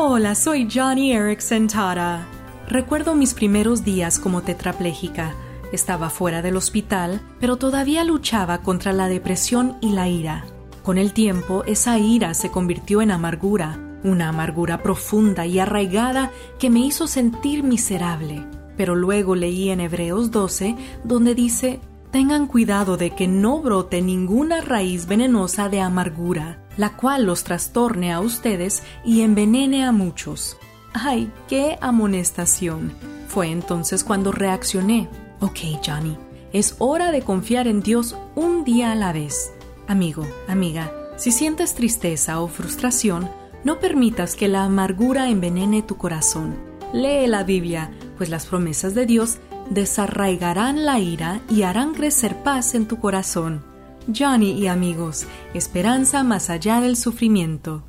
Hola, soy Johnny Erickson Tara. Recuerdo mis primeros días como tetrapléjica. Estaba fuera del hospital, pero todavía luchaba contra la depresión y la ira. Con el tiempo, esa ira se convirtió en amargura, una amargura profunda y arraigada que me hizo sentir miserable. Pero luego leí en Hebreos 12, donde dice, Tengan cuidado de que no brote ninguna raíz venenosa de amargura, la cual los trastorne a ustedes y envenene a muchos. ¡Ay, qué amonestación! Fue entonces cuando reaccioné. Ok, Johnny, es hora de confiar en Dios un día a la vez. Amigo, amiga, si sientes tristeza o frustración, no permitas que la amargura envenene tu corazón. Lee la Biblia, pues las promesas de Dios desarraigarán la ira y harán crecer paz en tu corazón. Johnny y amigos, esperanza más allá del sufrimiento.